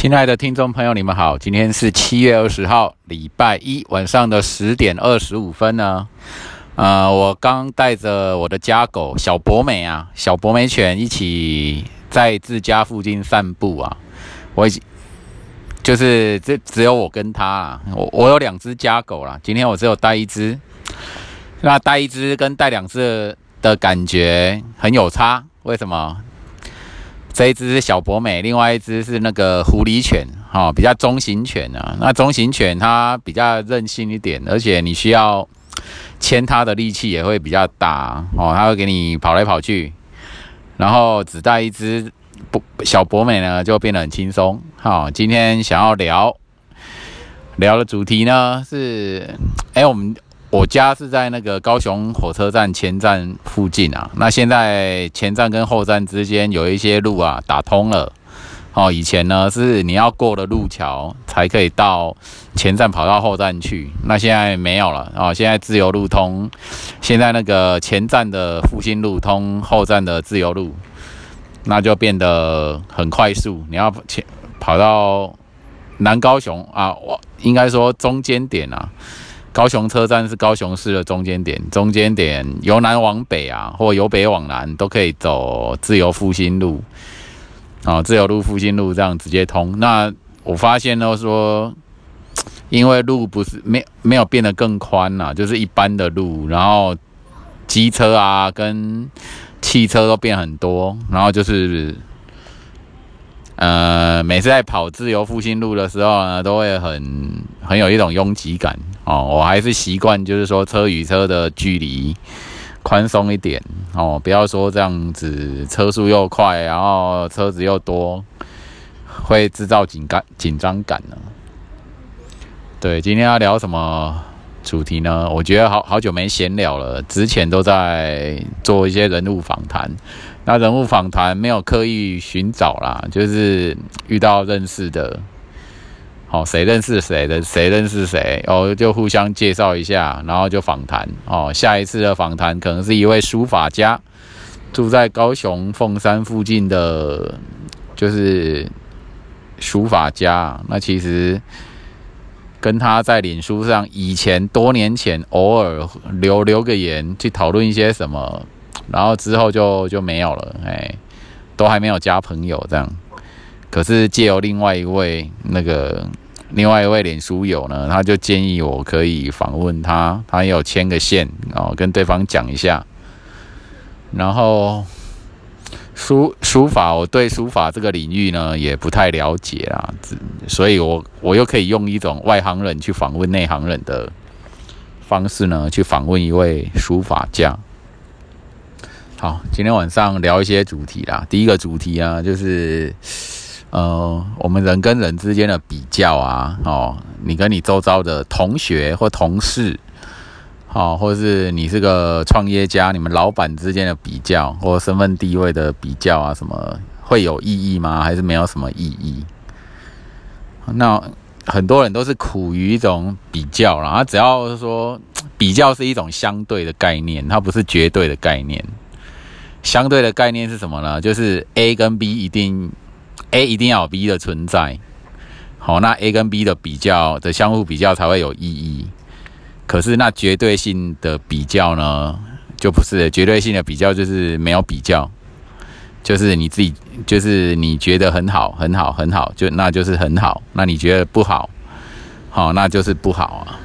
亲爱的听众朋友，你们好，今天是七月二十号，礼拜一晚上的十点二十五分呢。呃，我刚带着我的家狗小博美啊，小博美犬一起在自家附近散步啊。我已经就是这只有我跟它啊，我我有两只家狗啦，今天我只有带一只。那带一只跟带两只的感觉很有差，为什么？这一只是小博美，另外一只是那个狐狸犬，哈，比较中型犬啊。那中型犬它比较任性一点，而且你需要牵它的力气也会比较大哦，它会给你跑来跑去。然后只带一只博小博美呢，就变得很轻松。好，今天想要聊聊的主题呢是，哎，我们。我家是在那个高雄火车站前站附近啊，那现在前站跟后站之间有一些路啊打通了，哦，以前呢是你要过了路桥才可以到前站跑到后站去，那现在没有了哦，现在自由路通，现在那个前站的复兴路通后站的自由路，那就变得很快速，你要前跑到南高雄啊，我应该说中间点啊。高雄车站是高雄市的中间点，中间点由南往北啊，或由北往南都可以走自由复兴路，啊，自由路复兴路这样直接通。那我发现呢，说因为路不是没没有变得更宽呐，就是一般的路，然后机车啊跟汽车都变很多，然后就是。呃，每次在跑自由复兴路的时候呢，都会很很有一种拥挤感哦。我还是习惯，就是说车与车的距离宽松一点哦，不要说这样子车速又快，然后车子又多，会制造紧感紧张感呢。对，今天要聊什么主题呢？我觉得好好久没闲聊了，之前都在做一些人物访谈。那人物访谈没有刻意寻找啦，就是遇到认识的，好，谁认识谁的，谁认识谁，哦，就互相介绍一下，然后就访谈哦。下一次的访谈可能是一位书法家，住在高雄凤山附近的，就是书法家。那其实跟他在脸书上以前多年前偶尔留留个言，去讨论一些什么。然后之后就就没有了，哎，都还没有加朋友这样。可是借由另外一位那个另外一位脸书友呢，他就建议我可以访问他，他有牵个线哦，跟对方讲一下。然后书书法，我对书法这个领域呢也不太了解啊，所以我我又可以用一种外行人去访问内行人的方式呢，去访问一位书法家。好，今天晚上聊一些主题啦。第一个主题啊，就是呃，我们人跟人之间的比较啊，哦，你跟你周遭的同学或同事，好，或是你是个创业家，你们老板之间的比较，或身份地位的比较啊，什么会有意义吗？还是没有什么意义？那很多人都是苦于一种比较，然后只要说比较是一种相对的概念，它不是绝对的概念。相对的概念是什么呢？就是 A 跟 B 一定 A 一定要有 B 的存在，好，那 A 跟 B 的比较的相互比较才会有意义。可是那绝对性的比较呢，就不是绝对性的比较，就是没有比较，就是你自己就是你觉得很好很好很好，就那就是很好，那你觉得不好，好，那就是不好啊。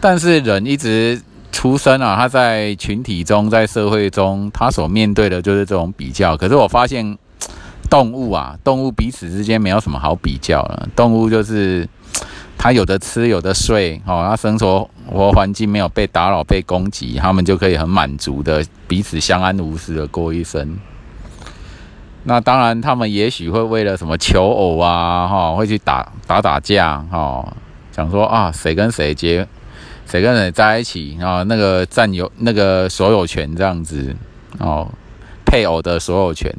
但是人一直。出生啊，他在群体中，在社会中，他所面对的就是这种比较。可是我发现，动物啊，动物彼此之间没有什么好比较了。动物就是它有的吃，有的睡，哦，它生活活环境没有被打扰、被攻击，它们就可以很满足的彼此相安无事的过一生。那当然，他们也许会为了什么求偶啊，哈，会去打打打架，哈，想说啊，谁跟谁结。谁跟谁在一起啊？那个占有那个所有权这样子哦，配偶的所有权，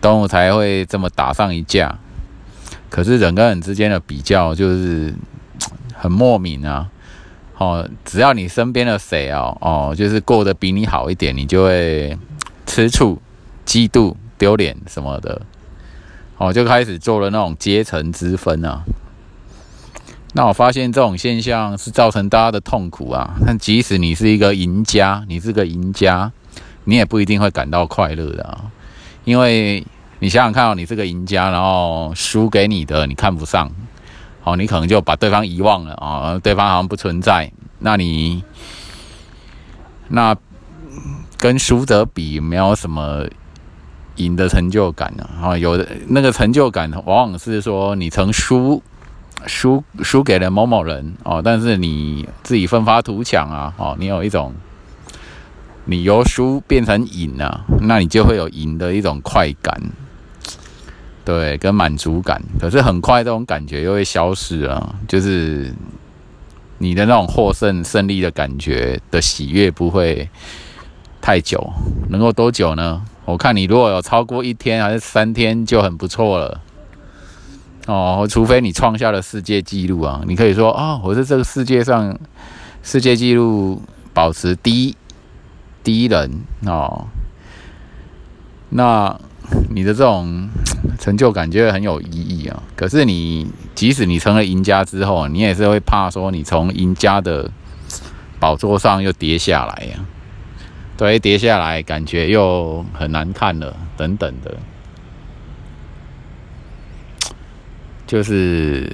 动物才会这么打上一架。可是人跟人之间的比较就是很莫名啊！哦，只要你身边的谁哦哦，就是过得比你好一点，你就会吃醋、嫉妒、丢脸什么的。哦，就开始做了那种阶层之分啊。那我发现这种现象是造成大家的痛苦啊。但即使你是一个赢家，你是个赢家，你也不一定会感到快乐的啊。因为你想想看哦，你是个赢家，然后输给你的你看不上，哦，你可能就把对方遗忘了啊，对方好像不存在。那你那跟输者比，没有什么赢的成就感啊。啊，有的那个成就感，往往是说你曾输。输输给了某某人哦，但是你自己奋发图强啊，哦，你有一种你由输变成赢啊，那你就会有赢的一种快感，对，跟满足感。可是很快这种感觉又会消失了，就是你的那种获胜胜利的感觉的喜悦不会太久，能够多久呢？我看你如果有超过一天还是三天就很不错了。哦，除非你创下了世界纪录啊，你可以说啊，我是这个世界上世界纪录保持第一第一人哦，那你的这种成就感就很有意义啊。可是你即使你成了赢家之后，你也是会怕说你从赢家的宝座上又跌下来呀，对，跌下来感觉又很难看了，等等的。就是，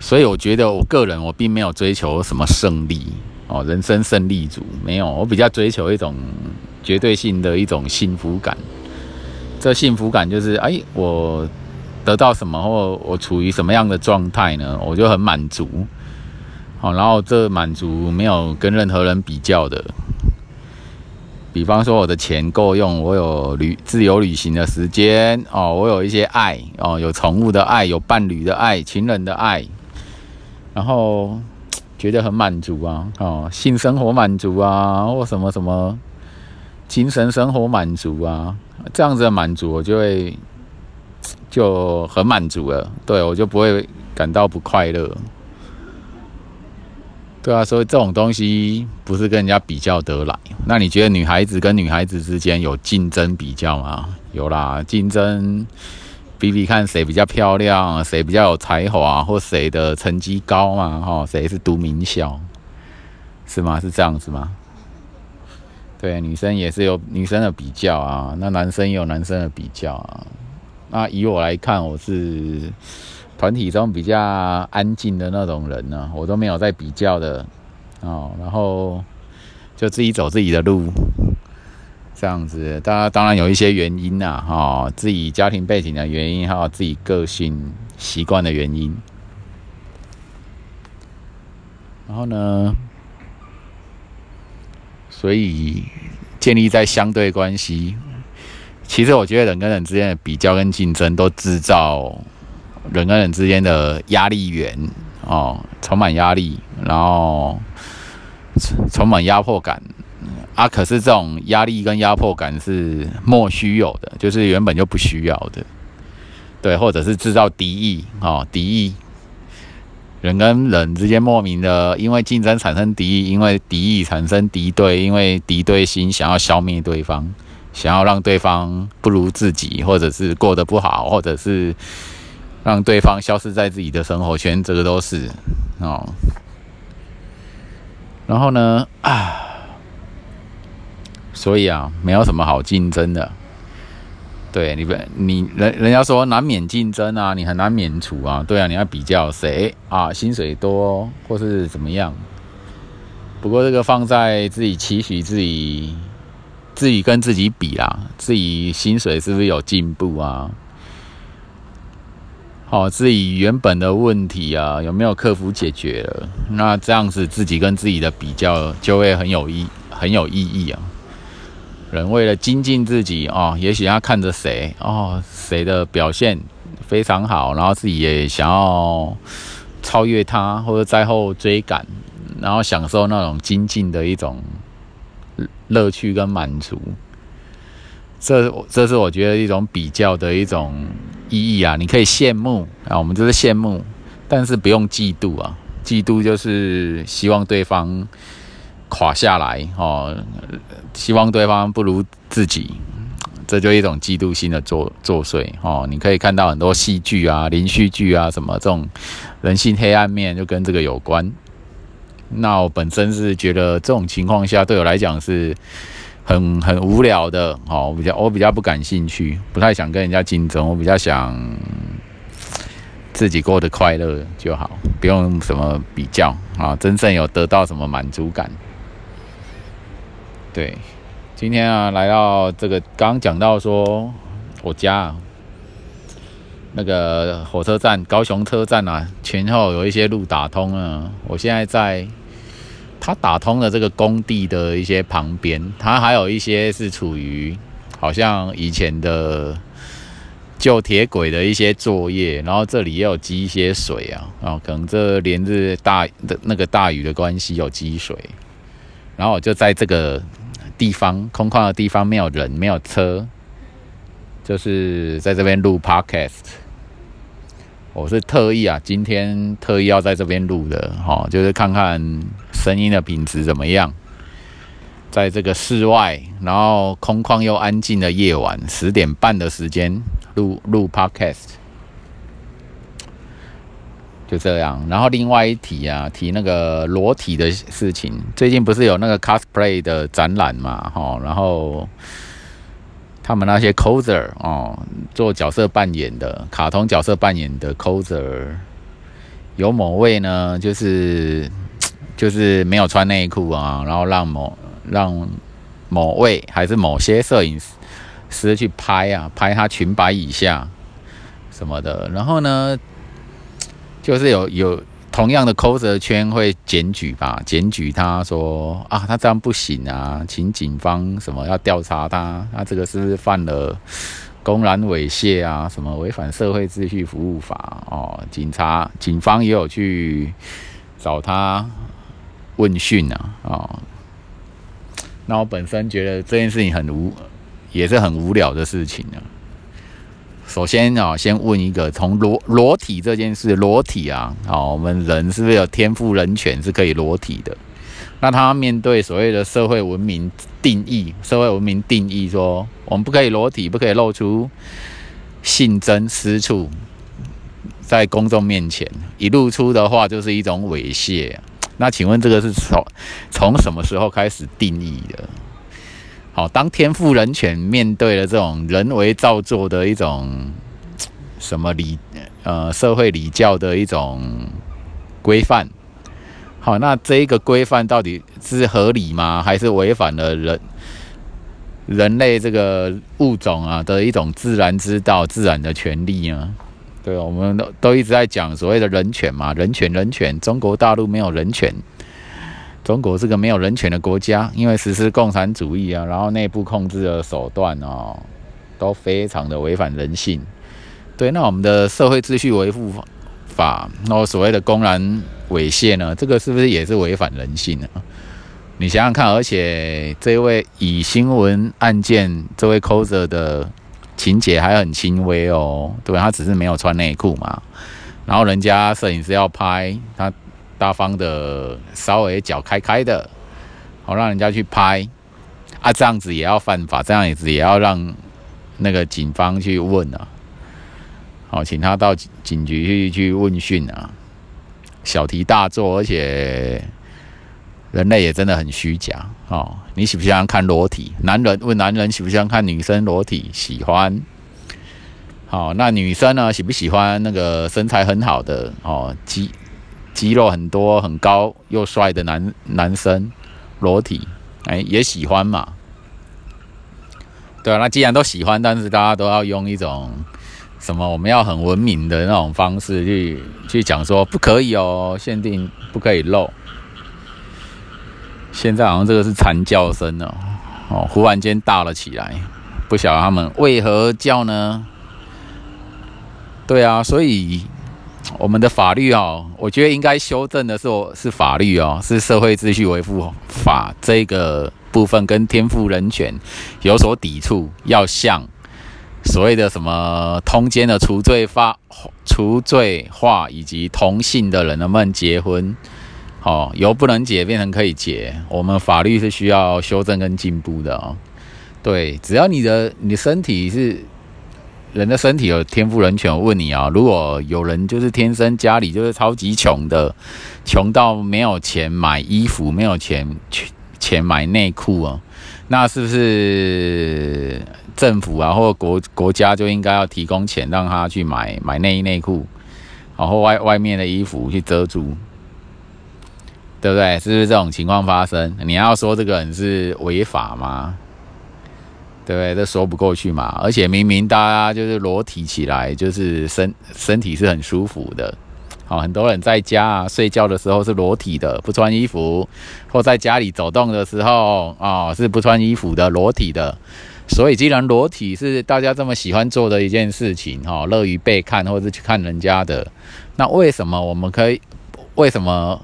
所以我觉得我个人我并没有追求什么胜利哦，人生胜利组没有，我比较追求一种绝对性的一种幸福感。这幸福感就是，哎，我得到什么或我处于什么样的状态呢？我就很满足。好，然后这满足没有跟任何人比较的。比方说，我的钱够用，我有旅自由旅行的时间哦，我有一些爱哦，有宠物的爱，有伴侣的爱，情人的爱，然后觉得很满足啊哦，性生活满足啊，或什么什么精神生活满足啊，这样子的满足，我就会就很满足了，对我就不会感到不快乐。对啊，所以这种东西不是跟人家比较得来。那你觉得女孩子跟女孩子之间有竞争比较吗？有啦，竞争比比看谁比较漂亮，谁比较有才华，或谁的成绩高嘛？哈，谁是读名校，是吗？是这样子吗？对，女生也是有女生的比较啊，那男生也有男生的比较啊。那以我来看，我是。团体中比较安静的那种人呢，我都没有在比较的哦，然后就自己走自己的路，这样子。当然，当然有一些原因呐，哈，自己家庭背景的原因，还有自己个性习惯的原因。然后呢，所以建立在相对关系。其实我觉得人跟人之间的比较跟竞争，都制造。人跟人之间的压力源哦，充满压力，然后充满压迫感啊。可是这种压力跟压迫感是莫须有的，就是原本就不需要的，对，或者是制造敌意哦，敌意。人跟人之间莫名的因为竞争产生敌意，因为敌意产生敌对，因为敌对心想要消灭对方，想要让对方不如自己，或者是过得不好，或者是。让对方消失在自己的生活圈，这个都是哦。然后呢，啊，所以啊，没有什么好竞争的。对你不，你人人家说难免竞争啊，你很难免除啊。对啊，你要比较谁啊，薪水多或是怎么样。不过这个放在自己期许自己，自己跟自己比啦，自己薪水是不是有进步啊？哦，自己原本的问题啊，有没有克服解决了？那这样子自己跟自己的比较就会很有意很有意义啊。人为了精进自己哦，也许要看着谁哦，谁的表现非常好，然后自己也想要超越他，或者在后追赶，然后享受那种精进的一种乐趣跟满足。这这是我觉得一种比较的一种。意义啊，你可以羡慕啊，我们就是羡慕，但是不用嫉妒啊。嫉妒就是希望对方垮下来哦，希望对方不如自己。这就一种嫉妒心的作作祟哦。你可以看到很多戏剧啊、连续剧啊什么这种人性黑暗面，就跟这个有关。那我本身是觉得这种情况下对我来讲是很很无聊的哦，我比较我比较不感兴趣，不太想跟人家竞争，我比较想自己过得快乐就好，不用什么比较啊，真正有得到什么满足感。对，今天啊来到这个刚讲到说我家那个火车站高雄车站啊，前后有一些路打通了，我现在在。它打通了这个工地的一些旁边，它还有一些是处于好像以前的旧铁轨的一些作业，然后这里也有积一些水啊，啊，可能这连日大的那个大雨的关系有积水，然后我就在这个地方空旷的地方，没有人，没有车，就是在这边录 podcast。我是特意啊，今天特意要在这边录的，哈，就是看看声音的品质怎么样。在这个室外，然后空旷又安静的夜晚，十点半的时间录录 podcast，就这样。然后另外一题啊，提那个裸体的事情，最近不是有那个 cosplay 的展览嘛，哈，然后。他们那些 coser 哦，做角色扮演的卡通角色扮演的 coser，有某位呢，就是就是没有穿内裤啊，然后让某让某位还是某些摄影师去拍啊，拍他裙摆以下什么的，然后呢，就是有有。同样的抠着圈会检举吧？检举他说啊，他这样不行啊，请警方什么要调查他，他这个是不是犯了公然猥亵啊？什么违反社会秩序服务法哦？警察警方也有去找他问讯啊啊。那我本身觉得这件事情很无，也是很无聊的事情啊。首先啊，先问一个，从裸裸体这件事，裸体啊，好，我们人是不是有天赋人权是可以裸体的？那他面对所谓的社会文明定义，社会文明定义说，我们不可以裸体，不可以露出性征私处，在公众面前一露出的话，就是一种猥亵。那请问这个是从从什么时候开始定义的？好，当天赋人权面对了这种人为造作的一种什么礼呃社会礼教的一种规范，好，那这一个规范到底是合理吗？还是违反了人人类这个物种啊的一种自然之道、自然的权利呢？对，我们都都一直在讲所谓的人权嘛，人权人权，中国大陆没有人权。中国是个没有人权的国家，因为实施共产主义啊，然后内部控制的手段哦，都非常的违反人性。对，那我们的社会秩序维护法，然后所谓的公然猥亵呢，这个是不是也是违反人性呢？你想想看，而且这位以新闻案件这位 coser 的情节还很轻微哦，对，他只是没有穿内裤嘛，然后人家摄影师要拍他。大方的，稍微脚开开的，好让人家去拍啊，这样子也要犯法，这样子也要让那个警方去问啊，好，请他到警局去去问讯啊，小题大做，而且人类也真的很虚假哦。你喜不喜欢看裸体？男人问男人喜不喜欢看女生裸体？喜欢。好，那女生呢？喜不喜欢那个身材很好的哦？肌肌肉很多、很高又帅的男男生，裸体，哎，也喜欢嘛？对啊，那既然都喜欢，但是大家都要用一种什么？我们要很文明的那种方式去去讲说，不可以哦，限定不可以露。现在好像这个是惨叫声哦，哦，忽然间大了起来，不晓得他们为何叫呢？对啊，所以。我们的法律哦，我觉得应该修正的是，是法律哦，是社会秩序维护法这个部分跟天赋人权有所抵触，要向所谓的什么通奸的除罪化、除罪化以及同性的人能不能结婚，哦，由不能结变成可以结，我们法律是需要修正跟进步的哦。对，只要你的你的身体是人的身体有天赋人权。我问你啊，如果有人就是天生家里就是超级穷的，穷到没有钱买衣服，没有钱钱买内裤啊，那是不是政府啊或国国家就应该要提供钱让他去买买内衣内裤，然后外外面的衣服去遮住？对不对？是不是这种情况发生？你要说这个人是违法吗？对不对？这说不过去嘛。而且明明大家就是裸体起来，就是身身体是很舒服的。好，很多人在家啊睡觉的时候是裸体的，不穿衣服；或在家里走动的时候啊是不穿衣服的，裸体的。所以，既然裸体是大家这么喜欢做的一件事情，哈，乐于被看或者去看人家的，那为什么我们可以？为什么？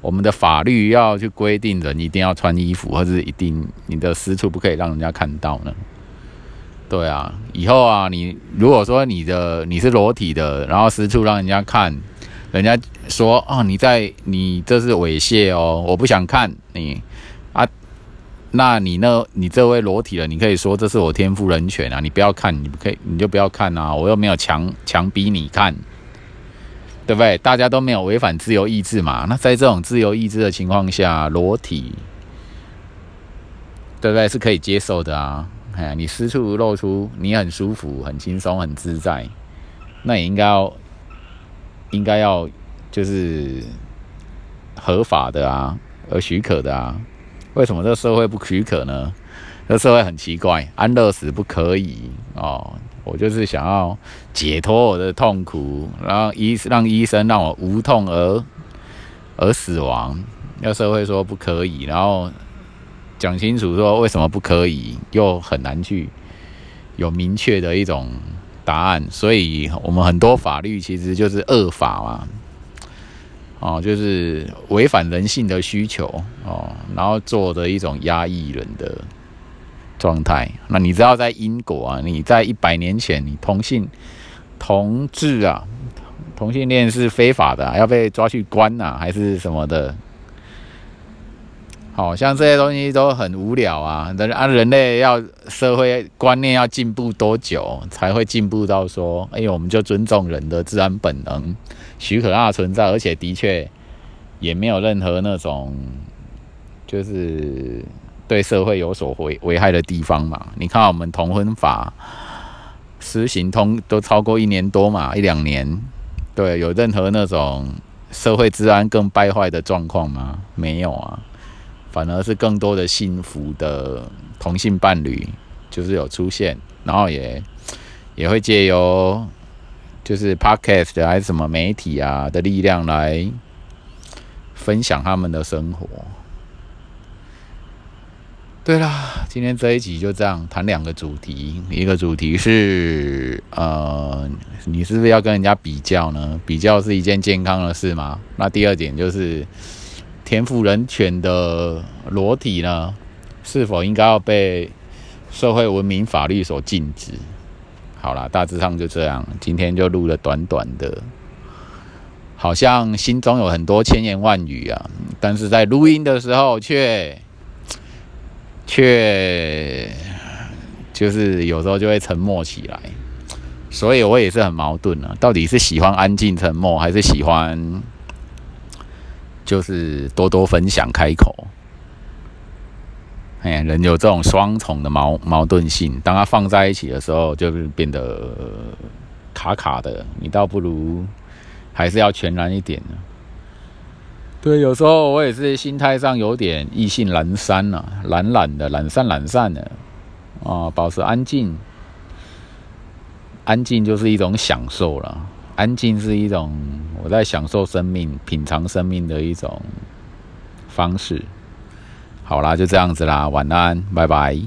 我们的法律要去规定人一定要穿衣服，或者一定你的私处不可以让人家看到呢？对啊，以后啊，你如果说你的你是裸体的，然后私处让人家看，人家说哦你在你这是猥亵哦，我不想看你啊，那你那你这位裸体的，你可以说这是我天赋人权啊，你不要看，你不可以你就不要看啊，我又没有强强逼你看。对不对？大家都没有违反自由意志嘛？那在这种自由意志的情况下，裸体，对不对？是可以接受的啊！哎，你私处露出，你很舒服、很轻松、很自在，那也应该要，应该要就是合法的啊，而许可的啊。为什么这个社会不许可呢？这社会很奇怪，安乐死不可以哦。我就是想要解脱我的痛苦，然后医让医生让我无痛而而死亡。要社会说不可以，然后讲清楚说为什么不可以，又很难去有明确的一种答案。所以我们很多法律其实就是恶法嘛，哦，就是违反人性的需求哦，然后做的一种压抑人的。状态，那你知道在英国啊？你在一百年前，你同性同志啊，同性恋是非法的，要被抓去关呐，还是什么的？好像这些东西都很无聊啊。人啊，人类要社会观念要进步多久才会进步到说，哎，我们就尊重人的自然本能，许可它存在，而且的确也没有任何那种就是。对社会有所危危害的地方嘛？你看我们同婚法实行通都超过一年多嘛，一两年，对，有任何那种社会治安更败坏的状况吗？没有啊，反而是更多的幸福的同性伴侣就是有出现，然后也也会借由就是 podcast 还是什么媒体啊的力量来分享他们的生活。对啦，今天这一集就这样谈两个主题，一个主题是呃，你是不是要跟人家比较呢？比较是一件健康的事吗？那第二点就是天赋人权的裸体呢，是否应该要被社会文明法律所禁止？好啦，大致上就这样，今天就录了短短的，好像心中有很多千言万语啊，但是在录音的时候却。却就是有时候就会沉默起来，所以我也是很矛盾啊，到底是喜欢安静沉默，还是喜欢就是多多分享开口？哎，人有这种双重的矛矛盾性，当他放在一起的时候，就是变得卡卡的。你倒不如还是要全然一点呢。对，有时候我也是心态上有点意兴阑珊呐，懒懒的，懒散懒散的，啊，保持安静，安静就是一种享受了，安静是一种我在享受生命、品尝生命的一种方式。好啦，就这样子啦，晚安，拜拜。